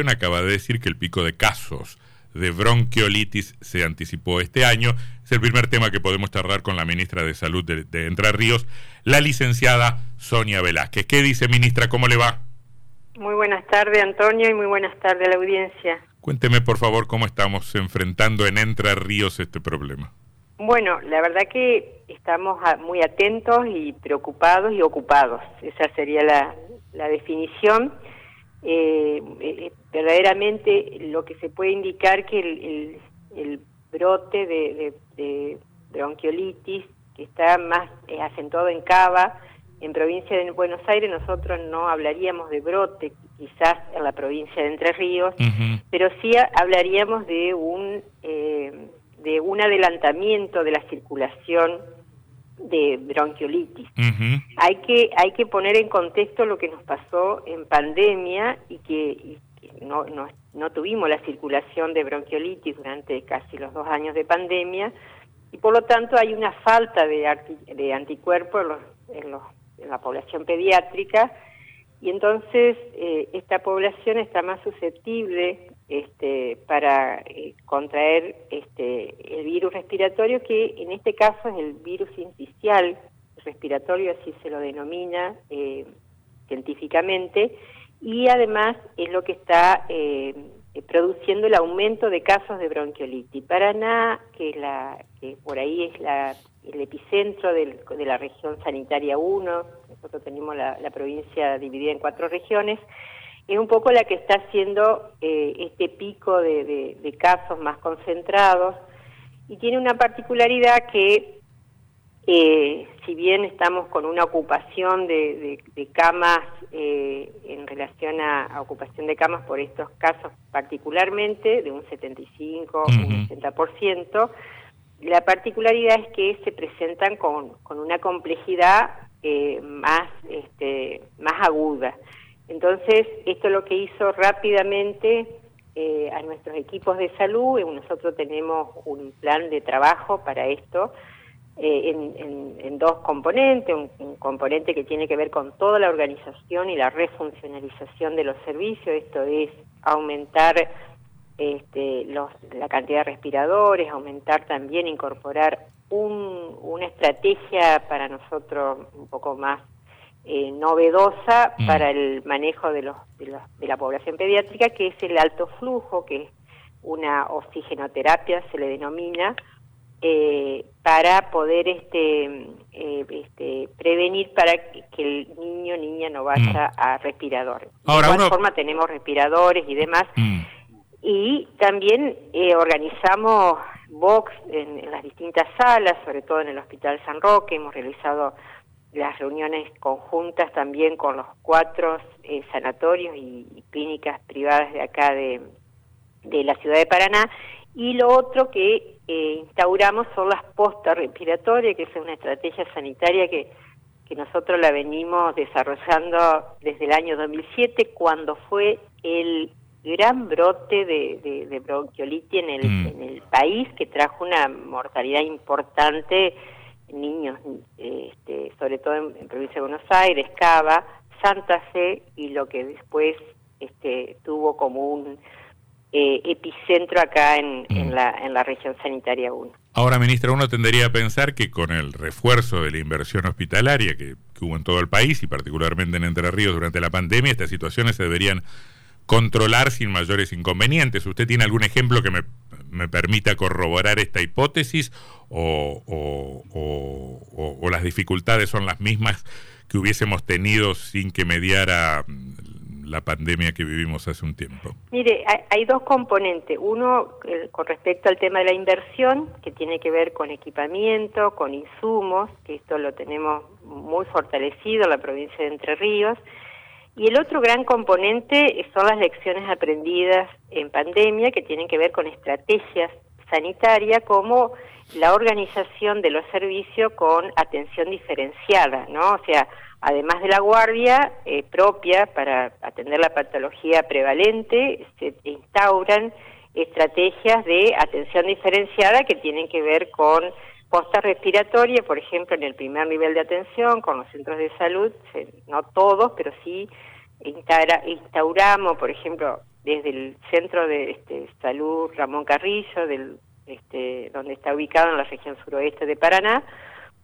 Nación acaba de decir que el pico de casos de bronquiolitis se anticipó este año. Es el primer tema que podemos charlar con la ministra de Salud de, de Entre Ríos, la licenciada Sonia Velázquez. ¿Qué dice, ministra? ¿Cómo le va? Muy buenas tardes, Antonio, y muy buenas tardes a la audiencia. Cuénteme, por favor, cómo estamos enfrentando en Entre Ríos este problema. Bueno, la verdad que estamos muy atentos y preocupados y ocupados. Esa sería la, definición. Eh, eh, verdaderamente lo que se puede indicar que el, brote de, bronquiolitis, que está más eh, acentuado en Cava, en provincia de Buenos Aires, nosotros no hablaríamos de brote, quizás en la provincia de Entre Ríos, pero sí hablaríamos de un de un adelantamiento de la circulación de bronquiolitis. Hay que hay que poner en contexto lo que nos pasó en pandemia y que, no, no, no, tuvimos la circulación de bronquiolitis durante casi los dos años de pandemia. Y por lo tanto hay una falta de, de anticuerpos en, los, en, la población pediátrica. Y entonces eh, esta población está más susceptible este, para eh, contraer este, el virus respiratorio, que en este caso es el virus inicial respiratorio, así se lo denomina eh, científicamente, y además es lo que está eh, produciendo el aumento de casos de bronquiolitis. Paraná, que, la, que por ahí es la, el epicentro de la región sanitaria 1, nosotros tenemos la provincia dividida en cuatro regiones, es un poco la que está haciendo eh, este pico de, casos más concentrados y tiene una particularidad que eh, si bien estamos con una ocupación de, camas eh, en relación a, ocupación de camas por estos casos particularmente, de un 75 un 80%, la particularidad es que se presentan con, con una complejidad más, este, más aguda. Entonces, esto lo que hizo rápidamente eh, a nuestros equipos de salud, nosotros tenemos un plan de trabajo para esto, eh, en, dos componentes, un, componente que tiene que ver con toda la organización y la refuncionalización de los servicios, esto es aumentar este, la cantidad de respiradores, aumentar también, incorporar una estrategia para nosotros un poco más eh, novedosa mm. para el manejo de, los, de, la población pediátrica, que es el alto flujo, que es una oxigenoterapia, se le denomina, eh, para poder este, eh, este, prevenir para que, el niño o niña no vaya mm. a respirador. de igual forma tenemos respiradores y demás. Mm. Y también organizamos box en, en, las distintas salas, sobre todo en el Hospital San Roque, hemos realizado las reuniones conjuntas también con los cuatro eh, sanatorios y, clínicas privadas de acá de, de, la ciudad de Paraná. Y lo otro que eh, instauramos son las postas respiratorias, que es una estrategia sanitaria que, que nosotros la venimos desarrollando desde el año 2007, cuando fue el gran brote de, de, bronquiolitis en el, mm. en el país, que trajo una mortalidad importante niños, este, sobre todo en, provincia de Buenos Aires, Cava, Santa Fe y lo que después este, tuvo como un eh, epicentro acá en, en, mm. la, en la región sanitaria 1. Ahora, ministra, uno tendría a pensar que con el refuerzo de la inversión hospitalaria que, que hubo en todo el país y particularmente en Entre Ríos durante la pandemia, estas situaciones se deberían controlar sin mayores inconvenientes. ¿Usted tiene algún ejemplo que me, me permita corroborar esta hipótesis o, o, las dificultades son las mismas que hubiésemos tenido sin que mediara mm, la pandemia que vivimos hace un tiempo? Mire, hay, dos componentes. Uno eh, con respecto al tema de la inversión, que tiene que ver con equipamiento, con insumos, que esto lo tenemos muy fortalecido en la provincia de Entre Ríos, y el otro gran componente son las lecciones aprendidas en pandemia que tienen que ver con estrategias sanitarias como la organización de los servicios con atención diferenciada, ¿no? O sea, además de la guardia eh, propia para atender la patología prevalente, se instauran estrategias de atención diferenciada que tienen que ver con posta respiratoria, por ejemplo, en el primer nivel de atención con los centros de salud, no todos, pero sí instauramos, por ejemplo, desde el centro de este, salud Ramón Carrillo, del, este, donde está ubicado en la región suroeste de Paraná,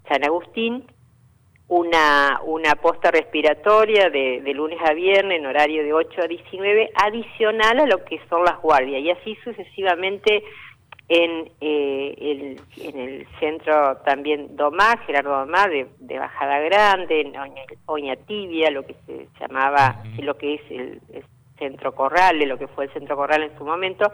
San Agustín, una, una posta respiratoria de, de, lunes a viernes en horario de 8 a 19, adicional a lo que son las guardias, y así sucesivamente en, eh, el, en el centro también Domá, Gerardo Domá, de, de Bajada Grande, en Oña, Tibia, lo que se llamaba, lo que es el, centro Corral, lo que fue el centro Corral en su momento,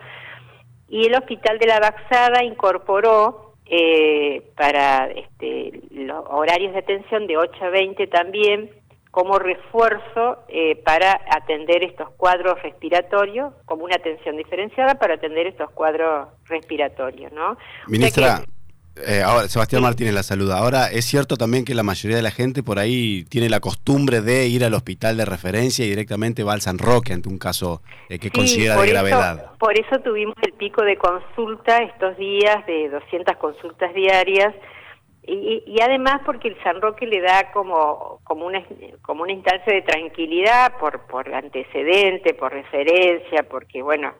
y el Hospital de la Baxada incorporó eh, para este, los horarios de atención de 8 a 20 también como refuerzo eh, para atender estos cuadros respiratorios, como una atención diferenciada para atender estos cuadros respiratorios, ¿no? Ministra, eh, ahora, Sebastián Martínez la saluda. Ahora, es cierto también que la mayoría de la gente por ahí tiene la costumbre de ir al hospital de referencia y directamente va al San Roque ante un caso eh, que considera de gravedad. Por eso tuvimos el pico de consulta estos días de 200 consultas diarias y, además porque el San Roque le da como, como, una, como una instancia de tranquilidad por, por antecedente, por referencia, porque bueno,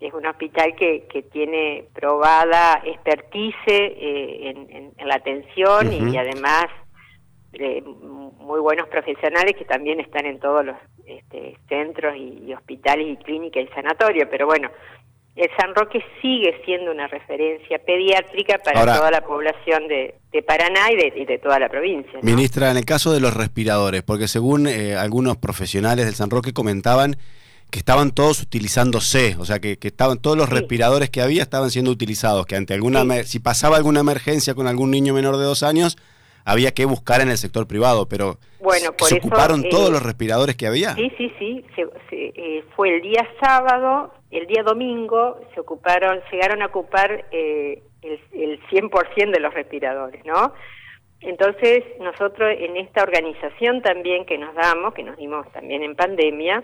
es un hospital que, que tiene probada expertise eh, en, en, la atención y, además eh, muy buenos profesionales que también están en todos los este, centros y, hospitales y clínicas y sanatorios, pero bueno, el San Roque sigue siendo una referencia pediátrica para toda la población de, Paraná y de, toda la provincia. Ministra, en el caso de los respiradores, porque según eh, algunos profesionales del San Roque comentaban que estaban todos utilizándose, o sea, que, estaban todos los respiradores que había estaban siendo utilizados, que ante alguna si pasaba alguna emergencia con algún niño menor de dos años, había que buscar en el sector privado, pero bueno, ¿se ocuparon todos eh, los respiradores que había? Sí, sí, sí, eh, fue el día sábado el día domingo se ocuparon, llegaron a ocupar eh, el, el 100% de los respiradores, ¿no? Entonces, nosotros en esta organización también que nos damos, que nos dimos también en pandemia,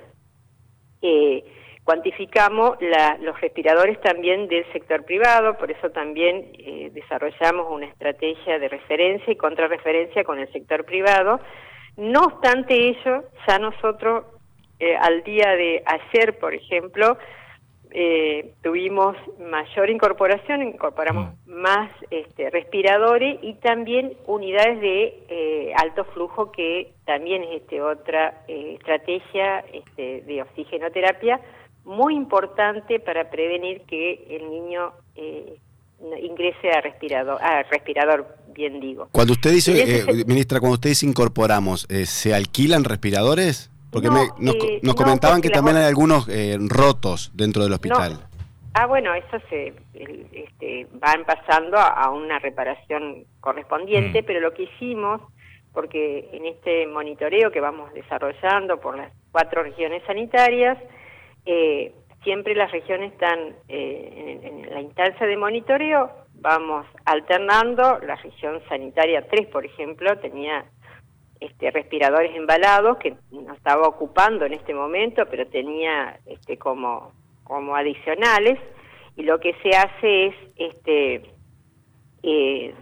eh, cuantificamos los respiradores también del sector privado, por eso también eh, desarrollamos una estrategia de referencia y contrarreferencia con el sector privado. No obstante ello, ya nosotros eh, al día de ayer, por ejemplo, eh, tuvimos mayor incorporación, incorporamos mm. más este, respiradores y también unidades de eh, alto flujo, que también es este, otra eh, estrategia este, de oxigenoterapia muy importante para prevenir que el niño ingrese a respirador, a respirador, bien digo. Cuando usted dice, ministra, cuando usted dice incorporamos, ¿se alquilan respiradores? Porque eh, nos, comentaban que también hay algunos eh, rotos dentro del hospital. Ah, bueno, eso se este, van pasando a, una reparación correspondiente, mm. pero lo que hicimos, porque en este monitoreo que vamos desarrollando por las cuatro regiones sanitarias, eh, siempre las regiones están en, la instancia de monitoreo, vamos alternando, la región sanitaria 3, por ejemplo, tenía este, respiradores embalados que no estaba ocupando en este momento, pero tenía este, como, como adicionales, y lo que se hace es este, eh,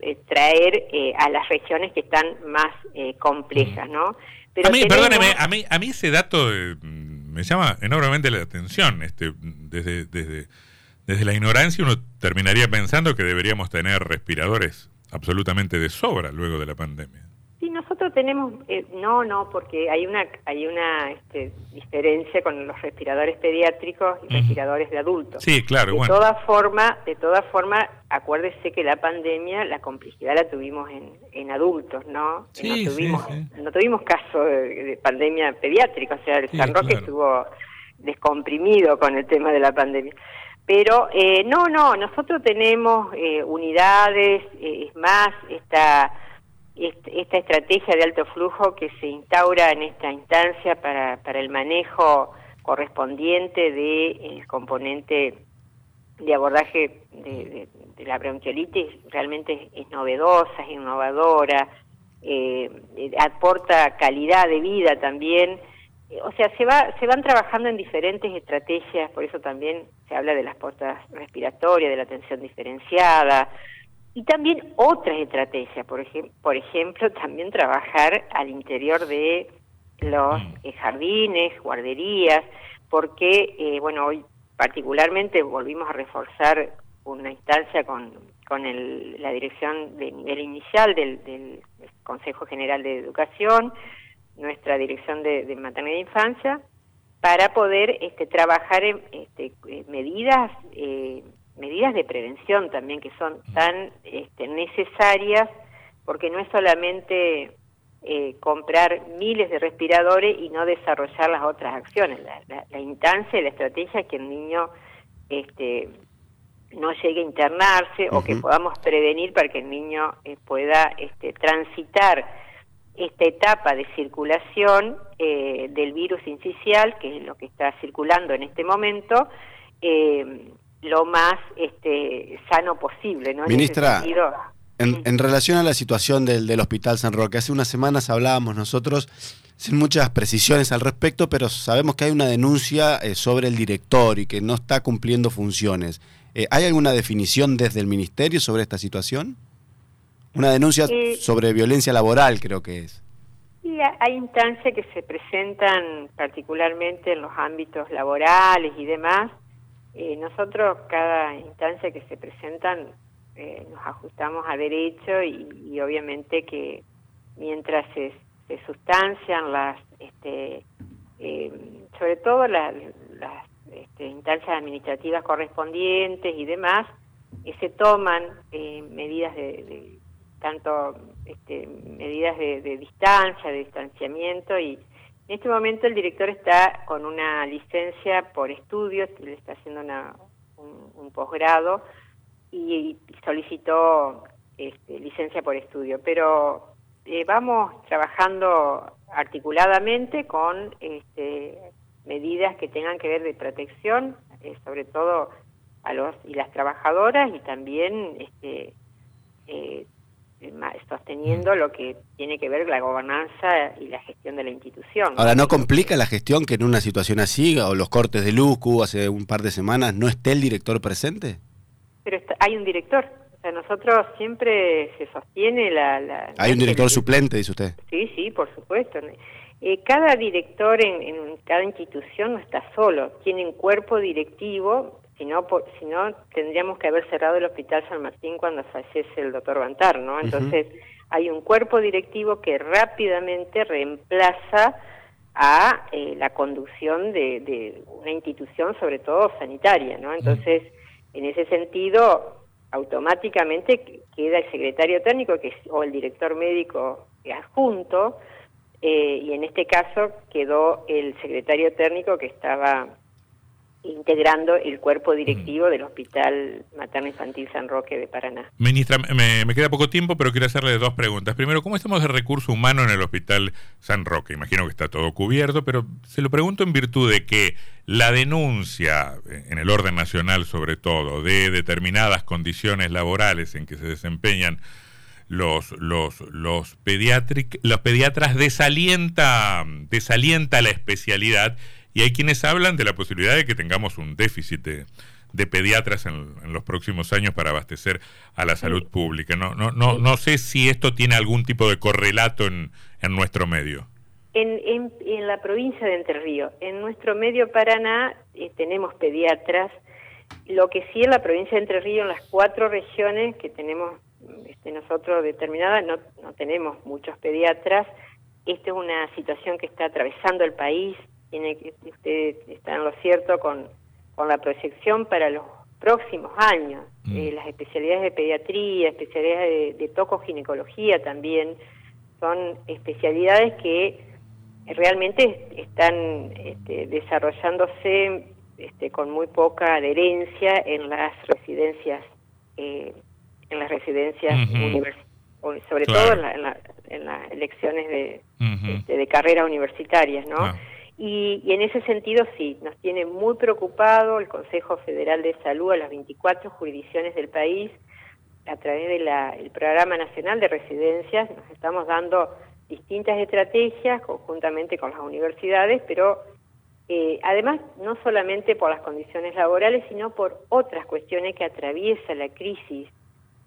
eh, traer eh, a las regiones que están más complejas, ¿no? Pero a mí, perdóneme, a mí, a mí ese dato me llama enormemente la atención, este, desde, desde, desde la ignorancia uno terminaría pensando que deberíamos tener respiradores absolutamente de sobra luego de la pandemia. Sí, nosotros tenemos, eh, no, no, porque hay una hay una este, diferencia con los respiradores pediátricos y respiradores de adultos. Sí, claro. De todas formas, de todas formas, acuérdese que la pandemia, la complejidad la tuvimos en, en adultos, ¿no? Sí, no tuvimos, sí, no tuvimos caso de, pandemia pediátrica, o sea, el San Roque estuvo descomprimido con el tema de la pandemia. Pero eh, no, no, nosotros tenemos eh, unidades, es más, esta esta estrategia de alto flujo que se instaura en esta instancia para, para el manejo correspondiente del de componente de abordaje de, la bronquiolitis realmente es, novedosa, es innovadora, eh, aporta calidad de vida también. O sea, se, va, se van trabajando en diferentes estrategias, por eso también se habla de las puertas respiratorias, de la atención diferenciada, y también otras estrategias, por, ejemplo, por ejemplo, también trabajar al interior de los mm. eh, jardines, guarderías, porque, bueno, hoy particularmente volvimos a reforzar una instancia con, con la dirección de nivel inicial del, Consejo General de Educación, nuestra dirección de, maternidad e infancia, para poder este, trabajar en este, eh, medidas eh, medidas de prevención también que son tan este, necesarias porque no es solamente eh, comprar miles de respiradores y no desarrollar las otras acciones. La, instancia y la estrategia es que el niño este, no llegue a internarse o que podamos prevenir para que el niño eh, pueda este, transitar esta etapa de circulación eh, del virus incisional, que es lo que está circulando en este momento, eh, lo más este, sano posible. ¿no? Ministra, en, relación a la situación del, del Hospital San Roque, hace unas semanas hablábamos nosotros sin muchas precisiones al respecto, pero sabemos que hay una denuncia sobre el director y que no está cumpliendo funciones. Eh, ¿Hay alguna definición desde el Ministerio sobre esta situación? Una denuncia eh, sobre violencia laboral, creo que es. Sí, hay instancias que se presentan particularmente en los ámbitos laborales y demás. Eh, nosotros, cada instancia que se presentan, nos ajustamos a derecho y, obviamente que mientras se, sustancian las, este, sobre todo las este, instancias administrativas correspondientes y demás, eh, se toman eh, medidas de, tanto este, medidas de, distancia, de distanciamiento y en este momento el director está con una licencia por estudios, le está haciendo un, posgrado y, solicitó este, licencia por estudio, pero eh, vamos trabajando articuladamente con este, medidas que tengan que ver de protección, eh, sobre todo a los y las trabajadoras y también este, eh, sosteniendo lo que tiene que ver la gobernanza y la gestión de la institución. Ahora, ¿no complica la gestión que en una situación así, o los cortes de luz que hubo hace un par de semanas, no esté el director presente? Pero hay un director. O sea, nosotros siempre se sostiene la... hay un director suplente, dice usted. Sí, sí, por supuesto. Eh, cada director en, cada institución no está solo, tiene un cuerpo directivo, si no, si no tendríamos que haber cerrado el Hospital San Martín cuando fallece el doctor Bantar, ¿no? Entonces hay un cuerpo directivo que rápidamente reemplaza a eh, la conducción de, una institución, sobre todo sanitaria, ¿no? Entonces, en ese sentido, automáticamente queda el secretario técnico que o el director médico adjunto, eh, y en este caso quedó el secretario técnico que estaba integrando el cuerpo directivo del Hospital Materno Infantil San Roque de Paraná. Ministra, me, queda poco tiempo, pero quiero hacerle dos preguntas. Primero, ¿cómo estamos de recurso humano en el Hospital San Roque? Imagino que está todo cubierto, pero se lo pregunto en virtud de que la denuncia, en el orden nacional sobre todo, de determinadas condiciones laborales en que se desempeñan los, los, los, los pediatras desalienta, desalienta la especialidad y hay quienes hablan de la posibilidad de que tengamos un déficit de, pediatras en, los próximos años para abastecer a la salud pública. No, no, no, no sé si esto tiene algún tipo de correlato en, en nuestro medio. En, en, la provincia de Entre Ríos, en nuestro medio Paraná eh, tenemos pediatras, lo que sí en la provincia de Entre Ríos, en las cuatro regiones que tenemos este, nosotros determinada, no, no tenemos muchos pediatras. Esta es una situación que está atravesando el país. Tiene que usted está en lo cierto con, con la proyección para los próximos años. Mm. Eh, las especialidades de pediatría, especialidades de, tocoginecología también son especialidades que realmente están este, desarrollándose este, con muy poca adherencia en las residencias eh, en las residencias sobre todo en, las elecciones de, este, de carreras universitarias, ¿no? Y, en ese sentido sí, nos tiene muy preocupado el Consejo Federal de Salud a las 24 jurisdicciones del país a través del Programa Nacional de Residencias, nos estamos dando distintas estrategias conjuntamente con las universidades, pero eh, además no solamente por las condiciones laborales, sino por otras cuestiones que atraviesa la crisis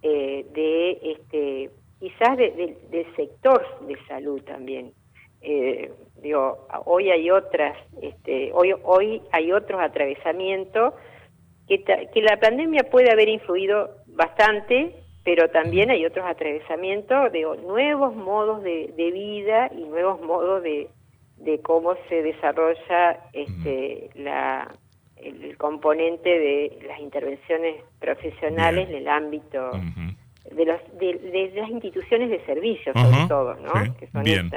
eh, de este quizás del sector de salud también. Eh, Digo, hoy hay otras, este, hoy, hoy hay otros atravesamientos que, que la pandemia puede haber influido bastante, pero también hay otros atravesamientos de nuevos modos de, vida y nuevos modos de, de cómo se desarrolla este, la, el, componente de las intervenciones profesionales en el ámbito de, los, de, las instituciones de servicio, sobre todo, ¿no? que son Bien.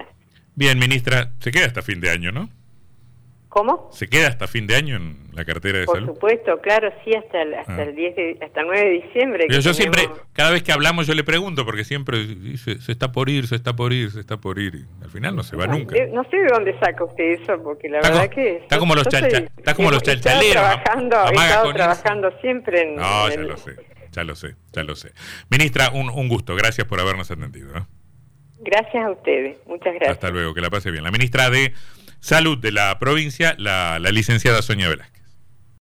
Bien, ministra, se queda hasta fin de año, ¿no? ¿Cómo? ¿Se queda hasta fin de año en la cartera de salud? Por supuesto, claro, sí, hasta el, hasta ah. el 10 de, hasta 9 de diciembre. yo siempre, cada vez que hablamos yo le pregunto, porque siempre dice, se está por ir, se está por ir, se está por ir, y al final no se va nunca. no sé de dónde saca usted eso, porque la verdad que... Está como los, chalcha, está como los chalchaleros. trabajando, he estado trabajando siempre en... No, ya lo sé, ya lo sé, ya lo sé. Ministra, un, un gusto, gracias por habernos atendido. Gracias a ustedes, muchas gracias. Hasta luego, que la pase bien. La ministra de Salud de la provincia, la, la licenciada Sonia Velázquez.